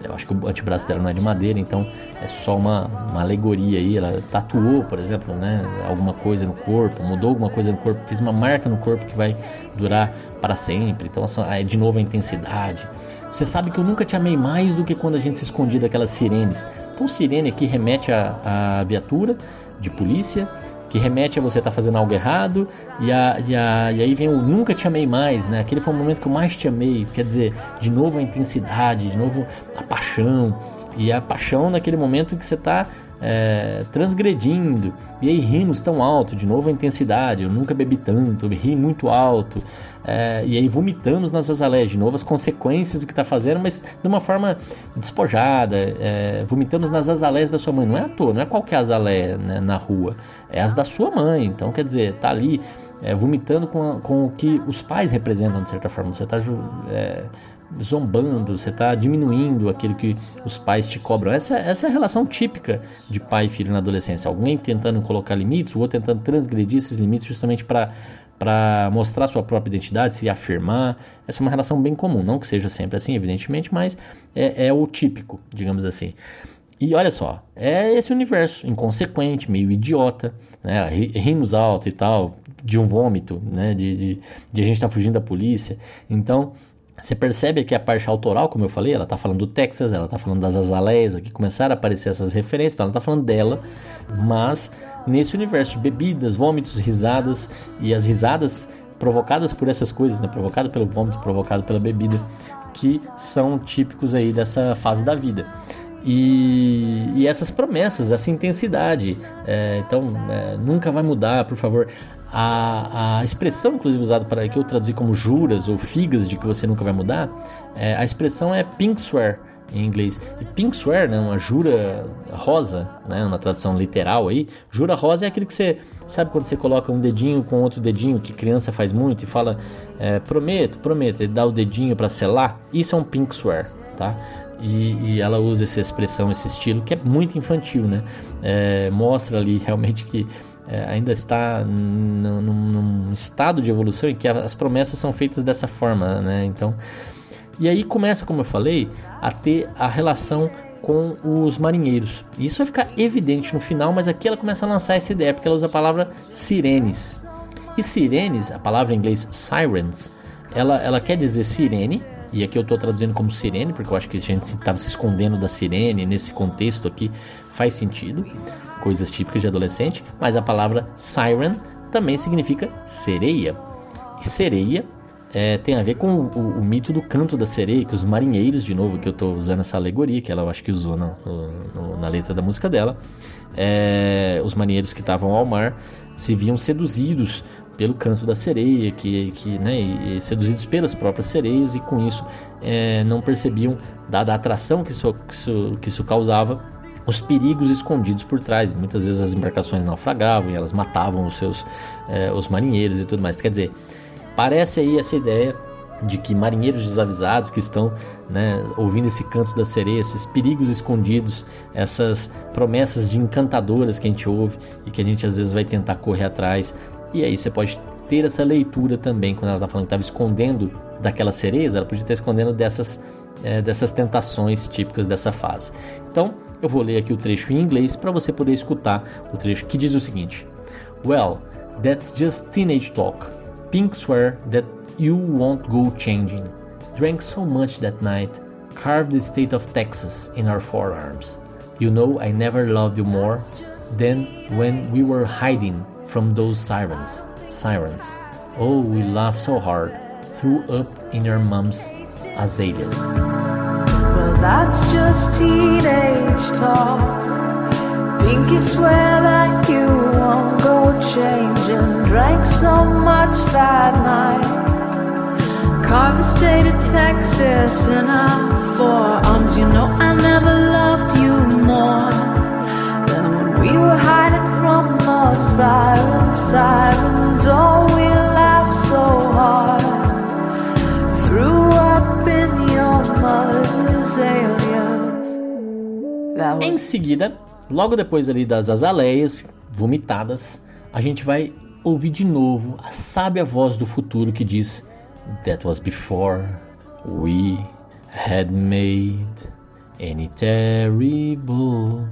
eu acho que o antebraço dela não é de madeira, então é só uma, uma alegoria aí. Ela tatuou, por exemplo, né, alguma coisa no corpo, mudou alguma coisa no corpo, fez uma marca no corpo que vai durar para sempre. Então, é de novo a intensidade. Você sabe que eu nunca te amei mais do que quando a gente se escondia daquelas sirenes. Então, sirene aqui remete à, viatura de polícia, que remete a você estar tá fazendo algo errado, e, a, e, a, e aí vem o nunca te amei mais, né? Aquele foi o momento que eu mais te amei. Quer dizer, de novo a intensidade, de novo a paixão. E a paixão naquele momento que você está é, transgredindo. E aí rimos tão alto, de novo a intensidade. Eu nunca bebi tanto, ri muito alto. É, e aí vomitamos nas azaleias, de novo as consequências do que está fazendo, mas de uma forma despojada. É, vomitamos nas azaleias da sua mãe. Não é à toa, não é qualquer azaleia né, na rua, é as da sua mãe. Então, quer dizer, tá ali é, vomitando com, a, com o que os pais representam, de certa forma. Você está é, zombando, você está diminuindo aquilo que os pais te cobram. Essa, essa é a relação típica de pai e filho na adolescência. Alguém tentando colocar limites, o outro tentando transgredir esses limites justamente para para mostrar sua própria identidade, se afirmar. Essa é uma relação bem comum, não que seja sempre assim, evidentemente, mas é, é o típico, digamos assim. E olha só, é esse universo inconsequente, meio idiota, né? rimos alto e tal, de um vômito, né? de, de, de a gente estar tá fugindo da polícia. Então, você percebe que a parte autoral, como eu falei, ela está falando do Texas, ela está falando das azaleias, aqui começaram a aparecer essas referências, então ela está falando dela, mas nesse universo de bebidas, vômitos, risadas e as risadas provocadas por essas coisas, né? provocado pelo vômito, provocado pela bebida, que são típicos aí dessa fase da vida. E, e essas promessas, essa intensidade, é, então é, nunca vai mudar, por favor. A, a expressão, inclusive, usada para que eu traduzi como juras ou figas de que você nunca vai mudar, é, a expressão é pink swear em inglês. E pink swear, né, uma jura rosa, né, uma tradução literal aí, jura rosa é aquele que você sabe quando você coloca um dedinho com outro dedinho, que criança faz muito e fala é, prometo, prometo, ele dá o dedinho para selar. Isso é um pink swear, tá? E, e, ela usa essa expressão, esse estilo que é muito infantil, né? É, mostra ali realmente que é, ainda está num, num, estado de evolução em que as promessas são feitas dessa forma, né? Então, e aí começa, como eu falei, a ter a relação com os marinheiros. Isso vai ficar evidente no final, mas aqui ela começa a lançar essa ideia porque ela usa a palavra sirenes. E sirenes, a palavra em inglês sirens, ela, ela quer dizer sirene, e aqui eu estou traduzindo como sirene, porque eu acho que a gente estava se escondendo da sirene nesse contexto aqui, faz sentido coisas típicas de adolescente, mas a palavra siren também significa sereia. E sereia é, tem a ver com o, o, o, mito do canto da sereia, que os marinheiros, de novo, que eu estou usando essa alegoria, que ela eu acho que usou no, no, na letra da música dela, é, os marinheiros que estavam ao mar se viam seduzidos pelo canto da sereia, que, que né, e, e seduzidos pelas próprias sereias, e com isso é, não percebiam, dada a atração que isso, que isso, que isso causava, os perigos escondidos por trás. Muitas vezes as embarcações naufragavam e elas matavam os seus é, os marinheiros e tudo mais. Quer dizer, parece aí essa ideia de que marinheiros desavisados que estão né, ouvindo esse canto da sereia, esses perigos escondidos, essas promessas de encantadoras que a gente ouve e que a gente às vezes vai tentar correr atrás. E aí você pode ter essa leitura também quando ela está falando que estava escondendo daquelas sereias, ela podia estar escondendo dessas, é, dessas tentações típicas dessa fase. Então eu vou ler aqui o trecho em inglês para você poder escutar o trecho que diz o seguinte: Well, that's just teenage talk. Pink swear that you won't go changing. Drank so much that night, carved the state of Texas in our forearms. You know I never loved you more than when we were hiding from those sirens. Sirens. Oh, we laughed so hard. Threw up in your mom's azaleas. That's just teenage talk. Pinky swear that you won't go changing. Drank so much that night. Carved the state of Texas in our forearms. You know I never loved you more than when we were hiding from the sirens. Sirens, oh, Em seguida, logo depois ali das azaleias vomitadas, a gente vai ouvir de novo a sábia voz do futuro que diz: That was before we had made any terrible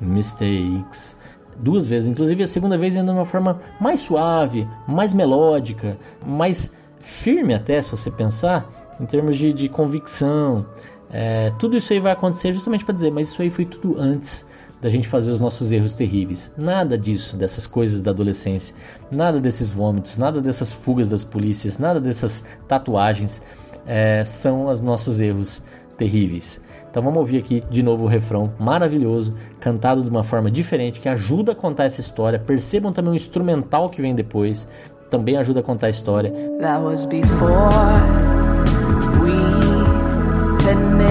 mistakes. Duas vezes, inclusive a segunda vez ainda de uma forma mais suave, mais melódica, mais firme até, se você pensar, em termos de, de convicção. É, tudo isso aí vai acontecer justamente para dizer, mas isso aí foi tudo antes da gente fazer os nossos erros terríveis. Nada disso, dessas coisas da adolescência, nada desses vômitos, nada dessas fugas das polícias, nada dessas tatuagens é, são os nossos erros terríveis. Então vamos ouvir aqui de novo o refrão maravilhoso, cantado de uma forma diferente, que ajuda a contar essa história. Percebam também o instrumental que vem depois, também ajuda a contar a história. That was before had made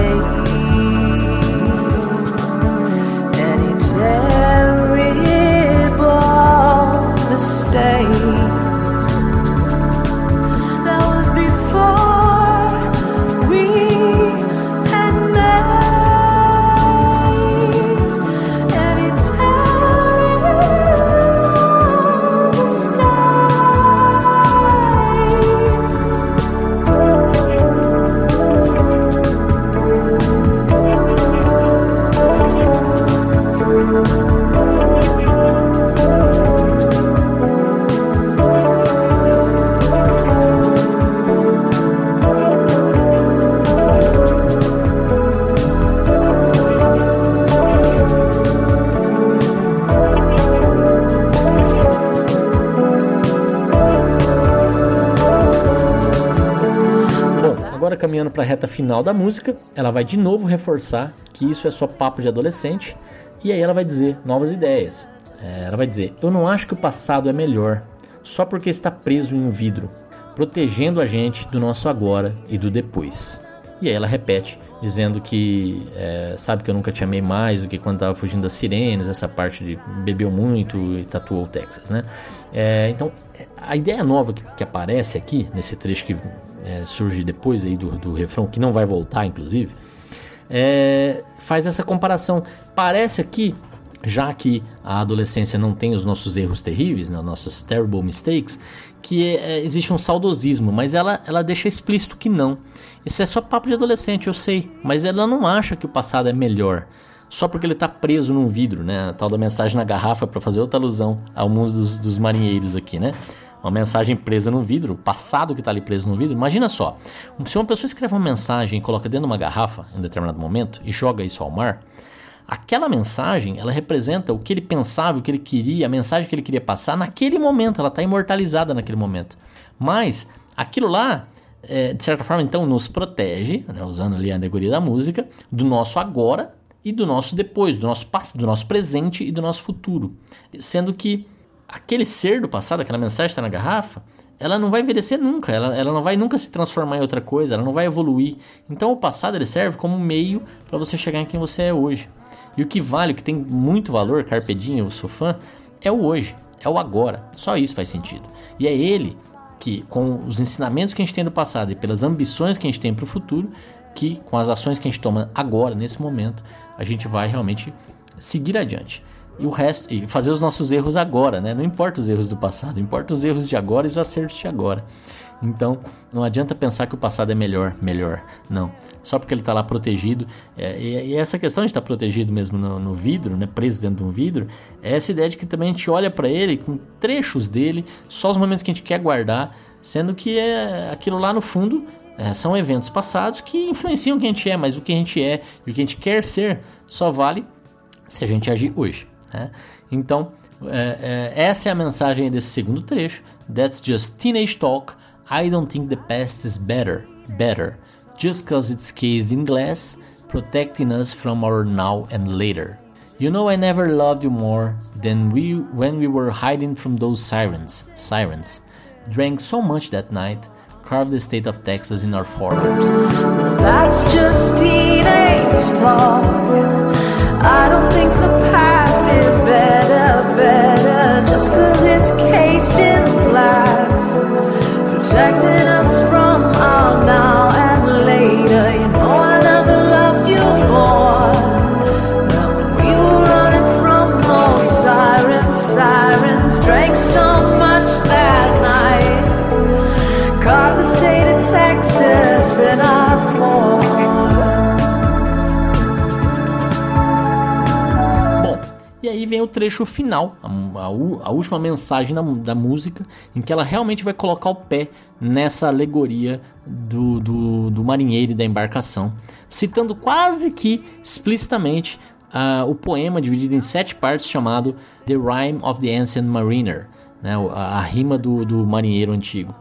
caminhando para a reta final da música, ela vai de novo reforçar que isso é só papo de adolescente e aí ela vai dizer novas ideias. É, ela vai dizer: Eu não acho que o passado é melhor só porque está preso em um vidro, protegendo a gente do nosso agora e do depois. E aí ela repete, dizendo que é, sabe que eu nunca te amei mais do que quando estava fugindo das sirenes, essa parte de bebeu muito e tatuou o Texas, né? É, então, a ideia nova que, que aparece aqui, nesse trecho que é, surge depois aí do, do refrão, que não vai voltar, inclusive, é, faz essa comparação. Parece aqui, já que a adolescência não tem os nossos erros terríveis, né, nossos terrible mistakes, que é, existe um saudosismo, mas ela, ela deixa explícito que não. Isso é só papo de adolescente, eu sei, mas ela não acha que o passado é melhor. Só porque ele está preso num vidro, né? A tal da mensagem na garrafa para fazer outra alusão ao mundo dos, dos marinheiros aqui, né? Uma mensagem presa no vidro, o passado que está ali preso no vidro. Imagina só, se uma pessoa escreve uma mensagem e coloca dentro de uma garrafa em um determinado momento e joga isso ao mar, aquela mensagem ela representa o que ele pensava, o que ele queria, a mensagem que ele queria passar naquele momento. Ela está imortalizada naquele momento. Mas aquilo lá é, de certa forma, então, nos protege, né, usando ali a alegoria da música, do nosso agora e do nosso depois, do nosso, do nosso presente e do nosso futuro. Sendo que aquele ser do passado, aquela mensagem que está na garrafa, ela não vai envelhecer nunca, ela, ela não vai nunca se transformar em outra coisa, ela não vai evoluir. Então o passado ele serve como meio para você chegar em quem você é hoje. E o que vale, o que tem muito valor, Carpedinho, eu sou fã, é o hoje, é o agora. Só isso faz sentido. E é ele que, com os ensinamentos que a gente tem do passado e pelas ambições que a gente tem para o futuro, que com as ações que a gente toma agora, nesse momento, a gente vai realmente seguir adiante e o resto e fazer os nossos erros agora, né? Não importa os erros do passado, importa os erros de agora e os acertos de agora. Então, não adianta pensar que o passado é melhor, melhor. Não. Só porque ele está lá protegido. É, e, e, essa questão de estar tá protegido mesmo no, no, vidro, né, preso dentro de um vidro, é essa ideia de que também a gente olha para ele com trechos dele, só os momentos que a gente quer guardar, sendo que é aquilo lá no fundo é, são eventos passados que influenciam quem a gente é, mas o que a gente é e o que a gente quer ser só vale se a gente agir hoje. Né? Então, é, é, essa é a mensagem desse segundo trecho. That's just teenage talk. I don't think the past is better, better, just cause it's cased in glass, protecting us from our now and later. You know I never loved you more than we when we were hiding from those sirens. Sirens. Drank so much that night, carved the state of Texas in our forearms. That's just teenage talk. I don't think the past is better, better just cause it's cased in glass, protecting us from our now and later. You know, I never loved you more. Now, when we were running from those sirens, sirens drank so Texas our form. E aí vem o trecho final, a, a, a última mensagem da, da, música, em que ela realmente vai colocar o pé nessa alegoria do, do, do marinheiro e da embarcação, citando quase que explicitamente uh, o poema dividido em sete partes chamado The Rhyme of the Ancient Mariner, né, a, a rima do, do marinheiro antigo,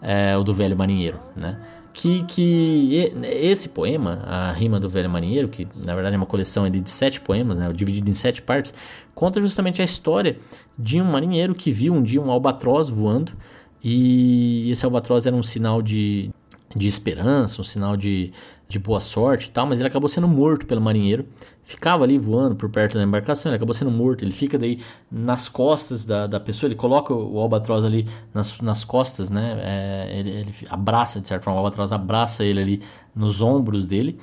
é, ou do velho marinheiro. Né? que, que esse poema, a Rima do Velho Marinheiro, que na verdade é uma coleção de sete poemas, né, dividido em sete partes, conta justamente a história de um marinheiro que viu um dia um albatroz voando e esse albatroz era um sinal de, de esperança, um sinal de, de boa sorte e tal, mas ele acabou sendo morto pelo marinheiro. Ficava ali voando por perto da embarcação, ele acabou sendo morto. Ele fica daí nas costas da, da pessoa, ele coloca o albatroz ali nas, nas costas, né? É, ele, ele, abraça, de certa forma, o albatroz abraça ele ali nos ombros dele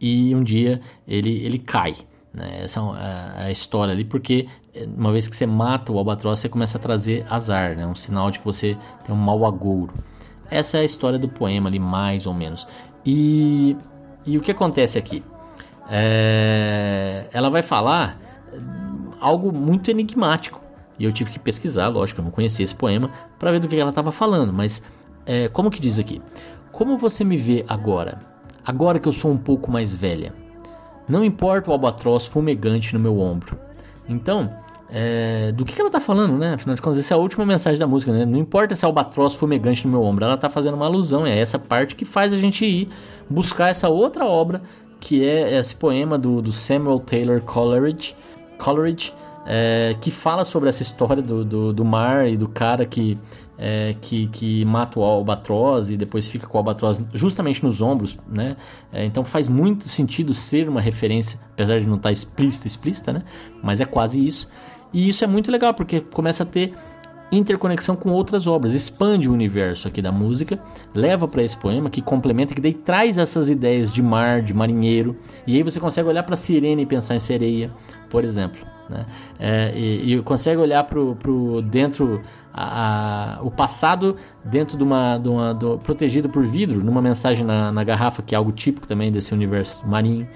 e um dia ele, ele cai. Né? Essa é, é a história ali, porque uma vez que você mata o albatroz, você começa a trazer azar, né? um sinal de que você tem um mau agouro. Essa é a história do poema ali, mais ou menos. E, e o que acontece aqui? É, ela vai falar algo muito enigmático. E eu tive que pesquisar, lógico, eu não conhecia esse poema, para ver do que ela estava falando. Mas, é, como que diz aqui? Como você me vê agora? Agora que eu sou um pouco mais velha. Não importa o albatroz fumegante no meu ombro. Então, é, do que, que ela está falando, né? Afinal de contas, essa é a última mensagem da música, né? Não importa se é albatroz fumegante no meu ombro, ela está fazendo uma alusão, é essa parte que faz a gente ir buscar essa outra obra que é esse poema do, do Samuel Taylor Coleridge, Coleridge é, que fala sobre essa história do, do, do mar e do cara que, é, que, que mata o albatroz e depois fica com o albatroz justamente nos ombros, né? É, então faz muito sentido ser uma referência, apesar de não estar explícita, explícita, né? Mas é quase isso. E isso é muito legal porque começa a ter interconexão com outras obras, expande o universo aqui da música, leva para esse poema que complementa, que daí traz essas ideias de mar, de marinheiro, e aí você consegue olhar para sirene e pensar em sereia, por exemplo, né? É, e, e, consegue olhar para o dentro a, a, o passado dentro de uma, de uma do, protegido por vidro, numa mensagem na, na garrafa que é algo típico também desse universo marinho,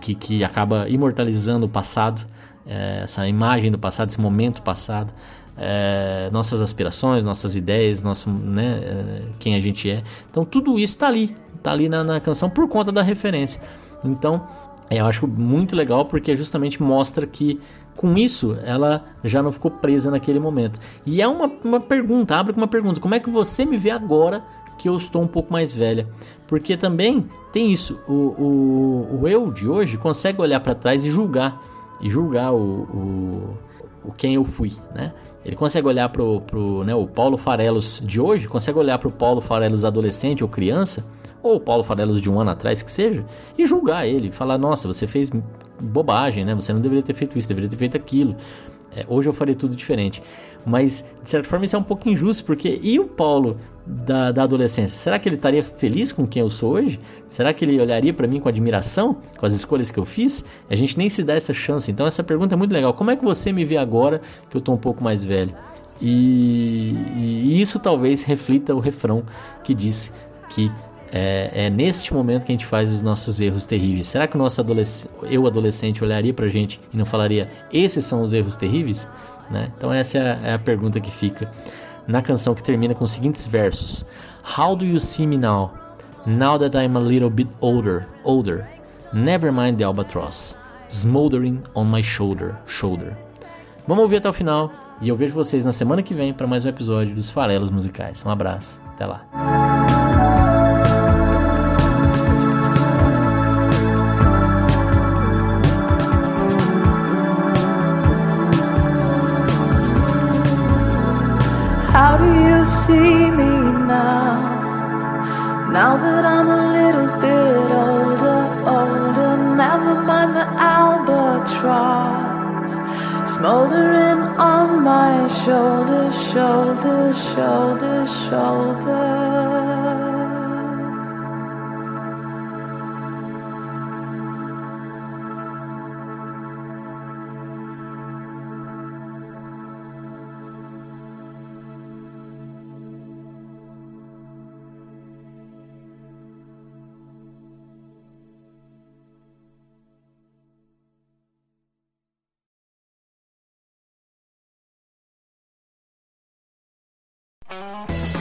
que, que acaba imortalizando o passado, é, essa imagem do passado, esse momento passado é, nossas aspirações, nossas ideias, nosso, né, é, quem a gente é. Então tudo isso está ali, está ali na, na, canção por conta da referência. Então eu acho muito legal porque justamente mostra que com isso ela já não ficou presa naquele momento. E é uma, uma pergunta, abre com uma pergunta: como é que você me vê agora que eu estou um pouco mais velha. Porque também tem isso, o, o, o eu de hoje consegue olhar para trás e julgar, e julgar o, o, o, quem eu fui, né? Ele consegue olhar pro, pro né, o Paulo Farelos de hoje, consegue olhar para o Paulo Farelos adolescente ou criança, ou o Paulo Farelos de um ano atrás que seja, e julgar ele, falar, nossa, você fez bobagem, né? Você não deveria ter feito isso, deveria ter feito aquilo. É, hoje eu faria tudo diferente. Mas, de certa forma, isso é um pouco injusto, porque e o Paulo da, da adolescência? Será que ele estaria feliz com quem eu sou hoje? Será que ele olharia para mim com admiração, com as escolhas que eu fiz? A gente nem se dá essa chance. Então, essa pergunta é muito legal. Como é que você me vê agora que eu estou um pouco mais velho? E, e, isso talvez reflita o refrão que diz que é, é, neste momento que a gente faz os nossos erros terríveis. Será que o nosso adolesc eu adolescente olharia pra gente e não falaria esses são os erros terríveis? Né? Então essa é a, é a pergunta que fica na canção que termina com os seguintes versos: How do you see me now? Now that I'm a little bit older, older. Never mind the albatross, smoldering on my shoulder, shoulder. Vamos ouvir até o final e eu vejo vocês na semana que vem para mais um episódio dos Farelos Musicais. Um abraço, até lá. Shoulder, shoulder, shoulder,